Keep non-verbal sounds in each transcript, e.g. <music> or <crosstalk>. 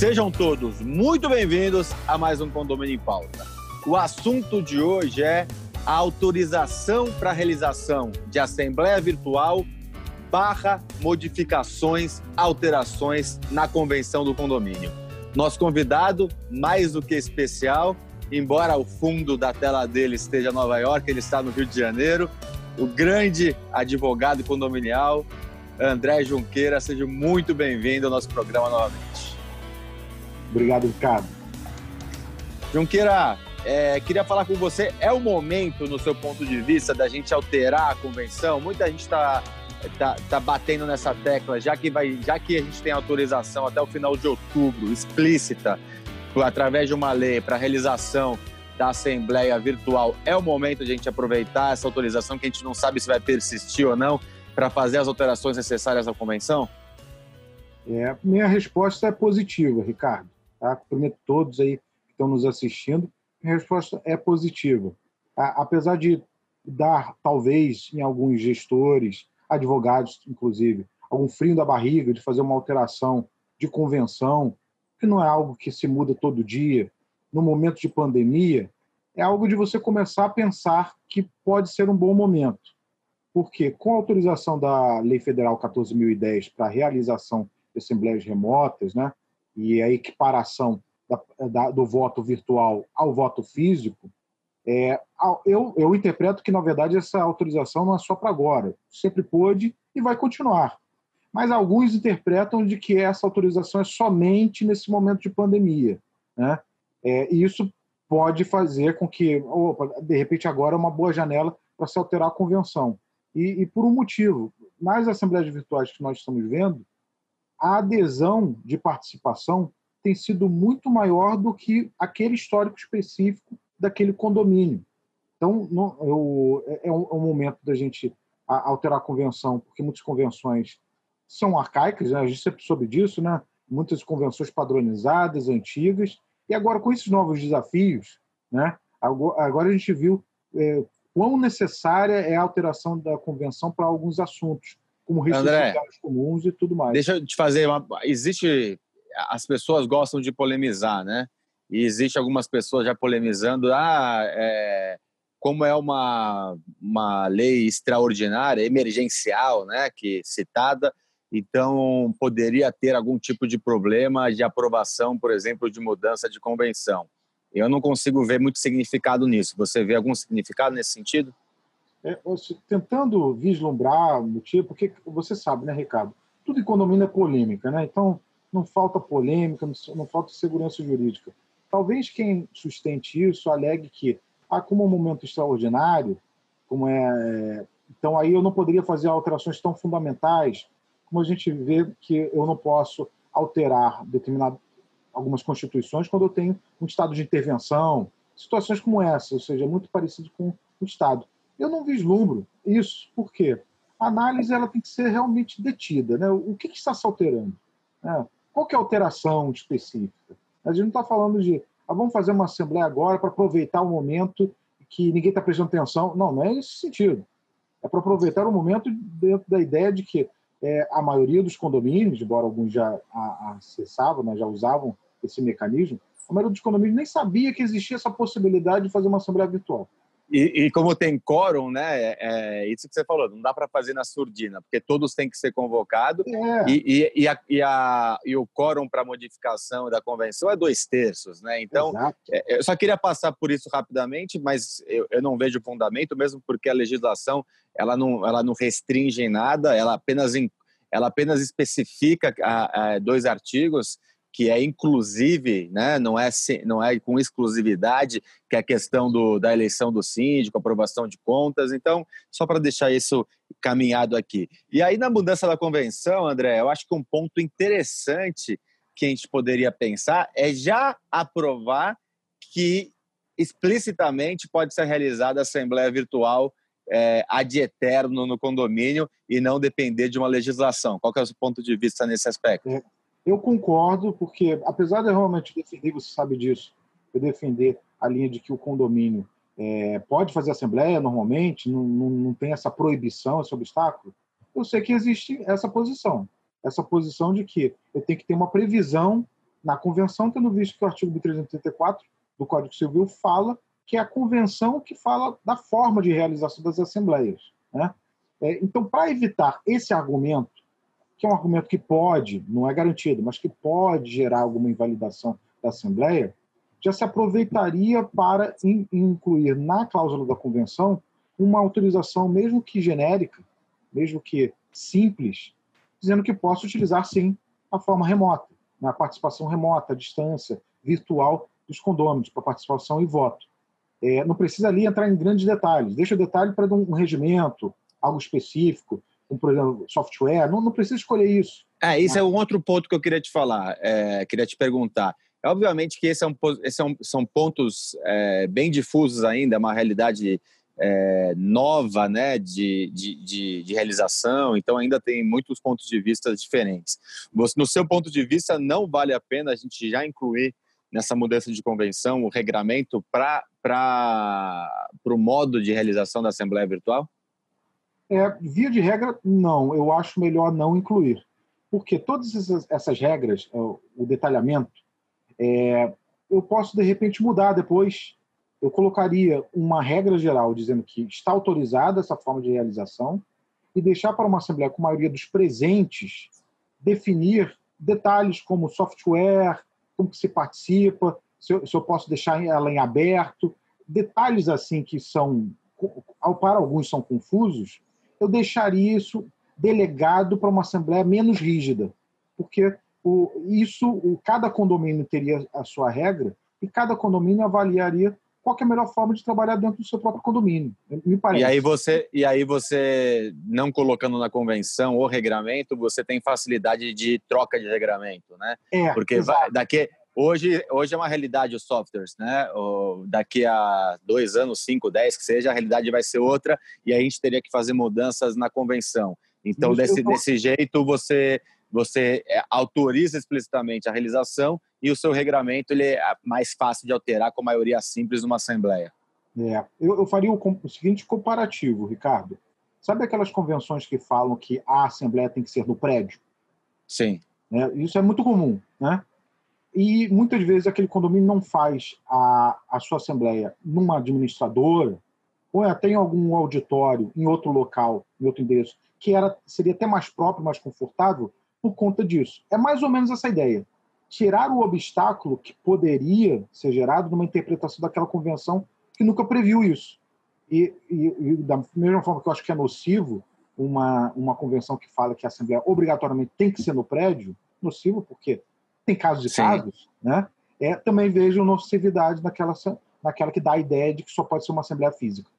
Sejam todos muito bem-vindos a mais um Condomínio em Pauta. O assunto de hoje é a autorização para realização de assembleia virtual barra modificações, alterações na convenção do condomínio. Nosso convidado, mais do que especial, embora o fundo da tela dele esteja em Nova York, ele está no Rio de Janeiro, o grande advogado condominial, André Junqueira. Seja muito bem-vindo ao nosso programa novamente. Obrigado, Ricardo. Junqueira, é, queria falar com você. É o momento, no seu ponto de vista, da gente alterar a convenção? Muita gente está tá, tá batendo nessa tecla, já que, vai, já que a gente tem autorização até o final de outubro, explícita, através de uma lei para realização da Assembleia Virtual, é o momento de a gente aproveitar essa autorização que a gente não sabe se vai persistir ou não para fazer as alterações necessárias à convenção? É, minha resposta é positiva, Ricardo. Tá? Cumprimento todos aí que estão nos assistindo. Minha resposta é positiva. Apesar de dar, talvez, em alguns gestores, advogados, inclusive, algum frio da barriga de fazer uma alteração de convenção, que não é algo que se muda todo dia, no momento de pandemia, é algo de você começar a pensar que pode ser um bom momento. Porque com a autorização da Lei Federal 14.010 para a realização de assembleias remotas, né, e a equiparação da, da, do voto virtual ao voto físico, é, eu, eu interpreto que, na verdade, essa autorização não é só para agora. Sempre pôde e vai continuar. Mas alguns interpretam de que essa autorização é somente nesse momento de pandemia. Né? É, e isso pode fazer com que, opa, de repente, agora é uma boa janela para se alterar a convenção. E, e, por um motivo, nas assembleias virtuais que nós estamos vendo, a adesão de participação tem sido muito maior do que aquele histórico específico daquele condomínio. Então, não, eu, é, é um, é um, momento da gente alterar a convenção, porque muitas convenções são arcaicas, né? a gente sempre soube disso, né? muitas convenções padronizadas, antigas, e agora, com esses novos desafios, né, agora a gente viu é, quão necessária é a alteração da convenção para alguns assuntos, como restrições comuns e tudo mais. Deixa eu te fazer uma. Existe. As pessoas gostam de polemizar, né? E existe algumas pessoas já polemizando. Ah, é, como é uma, uma lei extraordinária, emergencial, né? Que citada então poderia ter algum tipo de problema de aprovação, por exemplo, de mudança de convenção. Eu não consigo ver muito significado nisso. Você vê algum significado nesse sentido? É, tentando vislumbrar o motivo, porque você sabe, né, Ricardo? Tudo em condomínio é polêmica, né? Então não falta polêmica, não falta segurança jurídica. Talvez quem sustente isso alegue que, ah, como é um momento extraordinário, como é, então aí eu não poderia fazer alterações tão fundamentais como a gente vê que eu não posso alterar determinado, algumas constituições quando eu tenho um estado de intervenção, situações como essa, ou seja, muito parecido com o Estado. Eu não vislumbro isso, por quê? A análise ela tem que ser realmente detida. Né? O que, que está se alterando? Né? Qual é a alteração específica? A gente não está falando de ah, vamos fazer uma assembleia agora para aproveitar o momento que ninguém está prestando atenção. Não, não é esse sentido. É para aproveitar o momento dentro da ideia de que é, a maioria dos condomínios, embora alguns já acessavam, né, já usavam esse mecanismo, a maioria dos condomínios nem sabia que existia essa possibilidade de fazer uma assembleia virtual. E, e, como tem quórum, né? É, é isso que você falou, não dá para fazer na surdina, porque todos têm que ser convocados é. e, e, e, a, e, o quórum para modificação da convenção é dois terços, né? Então, é, eu só queria passar por isso rapidamente, mas eu, eu, não vejo fundamento, mesmo porque a legislação ela não, ela não restringe em nada, ela apenas, ela apenas especifica a, a dois artigos que é inclusive, né, não, é, não é com exclusividade, que é a questão do, da eleição do síndico, aprovação de contas. Então, só para deixar isso caminhado aqui. E aí, na mudança da convenção, André, eu acho que um ponto interessante que a gente poderia pensar é já aprovar que explicitamente pode ser realizada a assembleia virtual é, ad eterno no condomínio e não depender de uma legislação. Qual é o seu ponto de vista nesse aspecto? Eu concordo, porque apesar de eu realmente defender, você sabe disso, eu defender a linha de que o condomínio é, pode fazer assembleia normalmente, não, não, não tem essa proibição, esse obstáculo, eu sei que existe essa posição. Essa posição de que eu tenho que ter uma previsão na convenção, tendo visto que o artigo 1334 do Código Civil fala que é a convenção que fala da forma de realização das assembleias. Né? É, então, para evitar esse argumento, que é um argumento que pode, não é garantido, mas que pode gerar alguma invalidação da Assembleia, já se aproveitaria para in, incluir na cláusula da convenção uma autorização, mesmo que genérica, mesmo que simples, dizendo que posso utilizar sim a forma remota, né, a participação remota, a distância virtual dos condôminos para participação e voto. É, não precisa ali entrar em grandes detalhes, deixa o detalhe para um regimento, algo específico, programa software, não, não precisa escolher isso. É, isso é um outro ponto que eu queria te falar, é, queria te perguntar. É, obviamente que esse é um, esse é um, são pontos é, bem difusos ainda, é uma realidade nova né, de, de, de, de, realização, então ainda tem muitos pontos de vista diferentes. No seu ponto de vista, não vale a pena a gente já incluir nessa mudança de convenção o regramento para o modo de realização da Assembleia Virtual? É, via de regra, não. Eu acho melhor não incluir. Porque todas essas, regras, o detalhamento, é, eu posso, de repente, mudar depois. Eu colocaria uma regra geral dizendo que está autorizada essa forma de realização e deixar para uma Assembleia com a maioria dos presentes definir detalhes como software, como que se participa, se eu, se eu posso deixar ela em aberto, detalhes assim que são, para alguns são confusos, eu deixaria isso delegado para uma assembleia menos rígida, porque o, isso, o, cada condomínio teria a sua regra e cada condomínio avaliaria qual é a melhor forma de trabalhar dentro do seu próprio condomínio. Me parece. E aí você, e aí você não colocando na convenção ou regramento, você tem facilidade de troca de regramento, né? É, Porque vai, daqui Hoje, hoje é uma realidade os softwares, né? daqui a dois anos, cinco, dez, que seja, a realidade vai ser outra e a gente teria que fazer mudanças na convenção. Então, desse, desse jeito, você você é, autoriza explicitamente a realização e o seu regramento ele é mais fácil de alterar com maioria simples numa assembleia. É, eu, eu faria o, o, seguinte comparativo, Ricardo. Sabe aquelas convenções que falam que a assembleia tem que ser no prédio? Sim. É, isso é muito comum, né? E muitas vezes aquele condomínio não faz a, a sua assembleia numa administradora ou até em algum auditório, em outro local, em outro endereço, que era, seria até mais próprio, mais confortável por conta disso. É mais ou menos essa ideia. Tirar o obstáculo que poderia ser gerado numa interpretação daquela convenção que nunca previu isso. E, e, e da mesma forma que eu acho que é nocivo uma, uma convenção que fala que a Assembleia obrigatoriamente tem que ser no prédio, nocivo porque tem casos de Sim. casos, né? É, também vejo nocividade naquela, naquela que dá a ideia de que só pode ser uma assembleia física.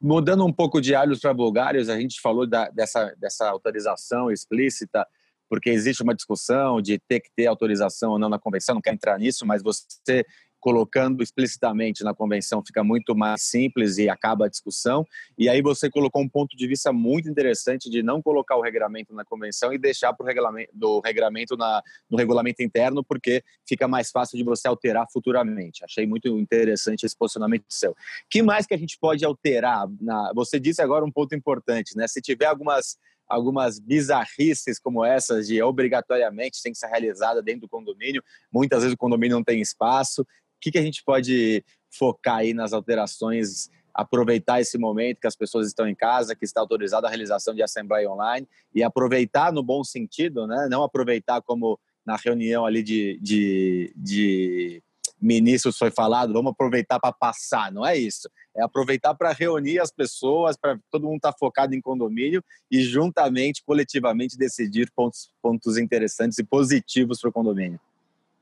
Mudando um pouco de alhos para bulgários, a gente falou da, dessa, dessa autorização explícita, porque existe uma discussão de ter que ter autorização ou não na convenção, não quero entrar nisso, mas você colocando explicitamente na convenção fica muito mais simples e acaba a discussão. E aí você colocou um ponto de vista muito interessante de não colocar o regramento na convenção e deixar para o regulamento, do regramento na, no regulamento interno, porque fica mais fácil de você alterar futuramente. Achei muito interessante esse posicionamento seu. que mais que a gente pode alterar? Na, você disse agora um ponto importante, né? Se tiver algumas algumas bizarrices como essas de obrigatoriamente tem que ser realizada dentro do condomínio. Muitas vezes o condomínio não tem espaço que, que a gente pode focar aí nas alterações, aproveitar esse momento que as pessoas estão em casa, que está autorizada a realização de assembleia online e aproveitar no bom sentido, né? Não aproveitar como na reunião ali de, de, de ministros foi falado, vamos aproveitar para passar, não é isso. É aproveitar para reunir as pessoas, para todo mundo estar tá focado em condomínio e juntamente, coletivamente, decidir pontos, pontos interessantes e positivos para o condomínio.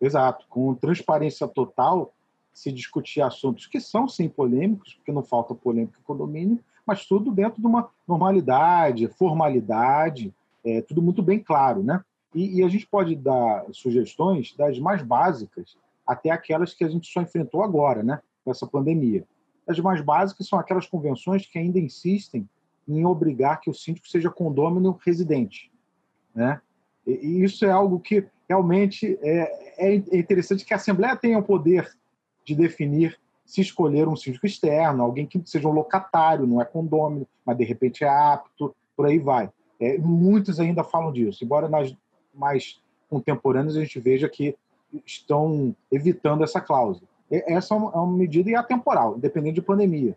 Exato. Com transparência total, se discutir assuntos que são, sim, polêmicos, porque não falta polêmica em condomínio, mas tudo dentro de uma normalidade, formalidade, é, tudo muito bem claro, né? E, e, a gente pode dar sugestões das mais básicas até aquelas que a gente só enfrentou agora, né? Com essa pandemia. As mais básicas são aquelas convenções que ainda insistem em obrigar que o síndico seja condômino residente, né? E, e isso é algo que realmente é, é interessante que a Assembleia tenha o poder de definir se escolher um síndico externo, alguém que seja um locatário, não é condômino, mas de repente é apto, por aí vai. É, muitos ainda falam disso, embora nas mais contemporâneos a gente veja que estão evitando essa cláusula. Essa é uma, é uma medida e atemporal, independente de pandemia.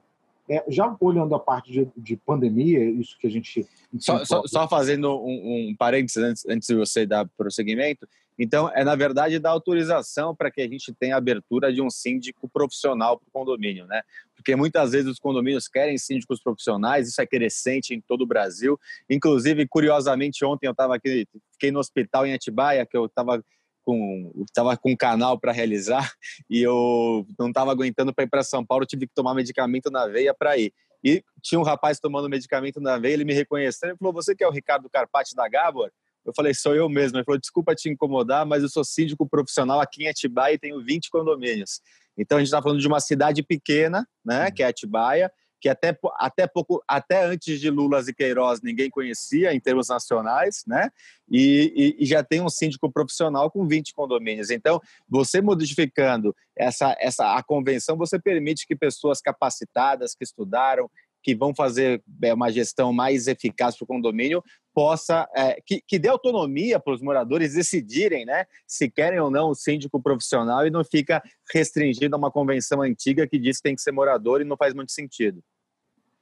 É, já olhando a parte de, de, pandemia, isso que a gente. Só, só, só fazendo um, um parênteses antes, antes de você dar prosseguimento, então, é na verdade dar autorização para que a gente tenha abertura de um síndico profissional para o condomínio, né? Porque muitas vezes os condomínios querem síndicos profissionais, isso é crescente em todo o Brasil. Inclusive, curiosamente, ontem eu estava aqui, fiquei no hospital em Atibaia, que eu estava com estava com um canal para realizar <laughs> e eu não estava aguentando para ir para São Paulo, tive que tomar medicamento na veia para ir. E tinha um rapaz tomando medicamento na veia, ele me reconheceu, ele falou: "Você que é o Ricardo Carpati da Gabor?" Eu falei: "Sou eu mesmo". Ele falou: "Desculpa te incomodar, mas eu sou síndico profissional aqui em Atibaia e tenho 20 condomínios". Então a gente está falando de uma cidade pequena, né, que é Atibaia, que até, até pouco até antes de Lula e Queiroz ninguém conhecia em termos nacionais, né? E, e, e, já tem um síndico profissional com 20 condomínios. Então, você modificando essa, essa a convenção, você permite que pessoas capacitadas, que estudaram, que vão fazer é, uma gestão mais eficaz para o condomínio, possa é, que, que dê autonomia para os moradores decidirem, né, se querem ou não o síndico profissional e não fica restringido a uma convenção antiga que diz que tem que ser morador e não faz muito sentido.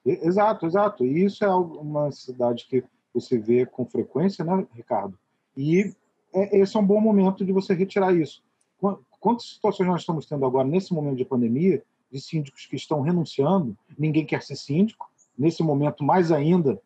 Exato, exato. E isso é uma cidade que você vê com frequência, né, Ricardo? E é, esse é um bom momento de você retirar isso. Quantas situações nós estamos tendo agora, nesse momento de pandemia, de síndicos que estão renunciando, ninguém quer ser síndico. Nesse momento, mais ainda,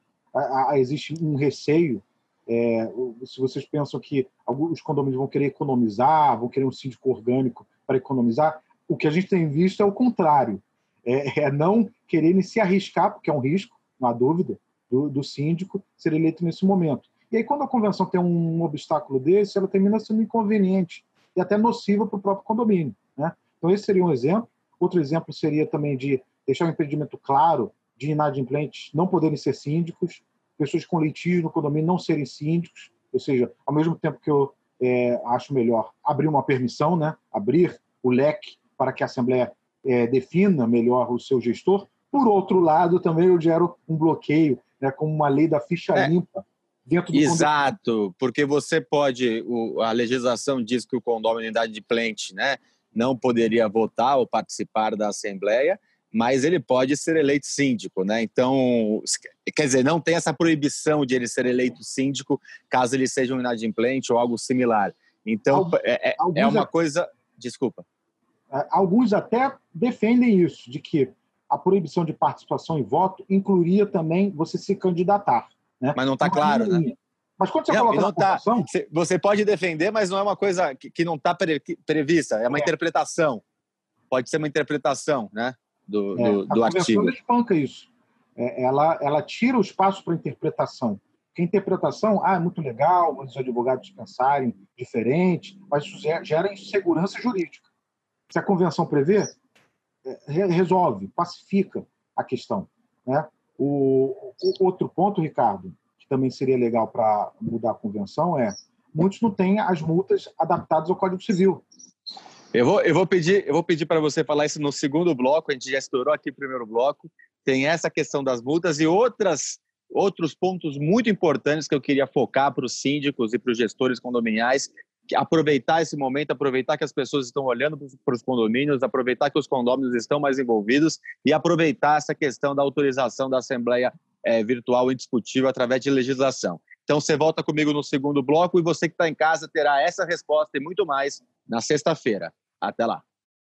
existe um receio. É, se vocês pensam que os condomínios vão querer economizar, vão querer um síndico orgânico para economizar, o que a gente tem visto é o contrário é, é não quererem se arriscar, porque é um risco, não há dúvida, do, do síndico ser eleito nesse momento. E aí, quando a convenção tem um obstáculo desse, ela termina sendo inconveniente e até nociva para o próprio condomínio. Né? Então, esse seria um exemplo. Outro exemplo seria também de deixar um impedimento claro de inadimplentes não poderem ser síndicos, pessoas com litígio no condomínio não serem síndicos, ou seja, ao mesmo tempo que eu é, acho melhor abrir uma permissão, né? abrir o leque para que a Assembleia é, defina melhor o seu gestor. Por outro lado, também eu gero um bloqueio, né, como uma lei da ficha é. limpa. Dentro do Exato, condomínio. porque você pode, o, a legislação diz que o condomínio unidade de plente né, não poderia votar ou participar da Assembleia, mas ele pode ser eleito síndico, né? Então, quer dizer, não tem essa proibição de ele ser eleito síndico caso ele seja um inadimplente ou algo similar. Então, é, é, é uma coisa. Desculpa. É, alguns até defendem isso, de que a proibição de participação e voto incluiria também você se candidatar. Né? Mas não está claro, né? Mas quando você não, coloca não tá, Você pode defender, mas não é uma coisa que, que não está pre, prevista, é uma é. interpretação. Pode ser uma interpretação né, do, é, do, do a artigo. espanca isso. É, ela, ela tira o espaço para interpretação. Porque a interpretação ah, é muito legal, os advogados pensarem diferente, mas isso gera insegurança jurídica. Se a convenção prevê, é, resolve, pacifica a questão. Né? O, o outro ponto, Ricardo, que também seria legal para mudar a convenção é muitos não têm as multas adaptadas ao Código Civil. Eu vou, eu vou pedir, eu vou pedir para você falar isso no segundo bloco. A gente já estourou aqui o primeiro bloco. Tem essa questão das multas e outras outros pontos muito importantes que eu queria focar para os síndicos e para os gestores condominiais aproveitar esse momento, aproveitar que as pessoas estão olhando para os condomínios, aproveitar que os condomínios estão mais envolvidos e aproveitar essa questão da autorização da Assembleia é, Virtual indiscutível através de legislação. Então, você volta comigo no segundo bloco e você que está em casa terá essa resposta e muito mais na sexta-feira. Até lá.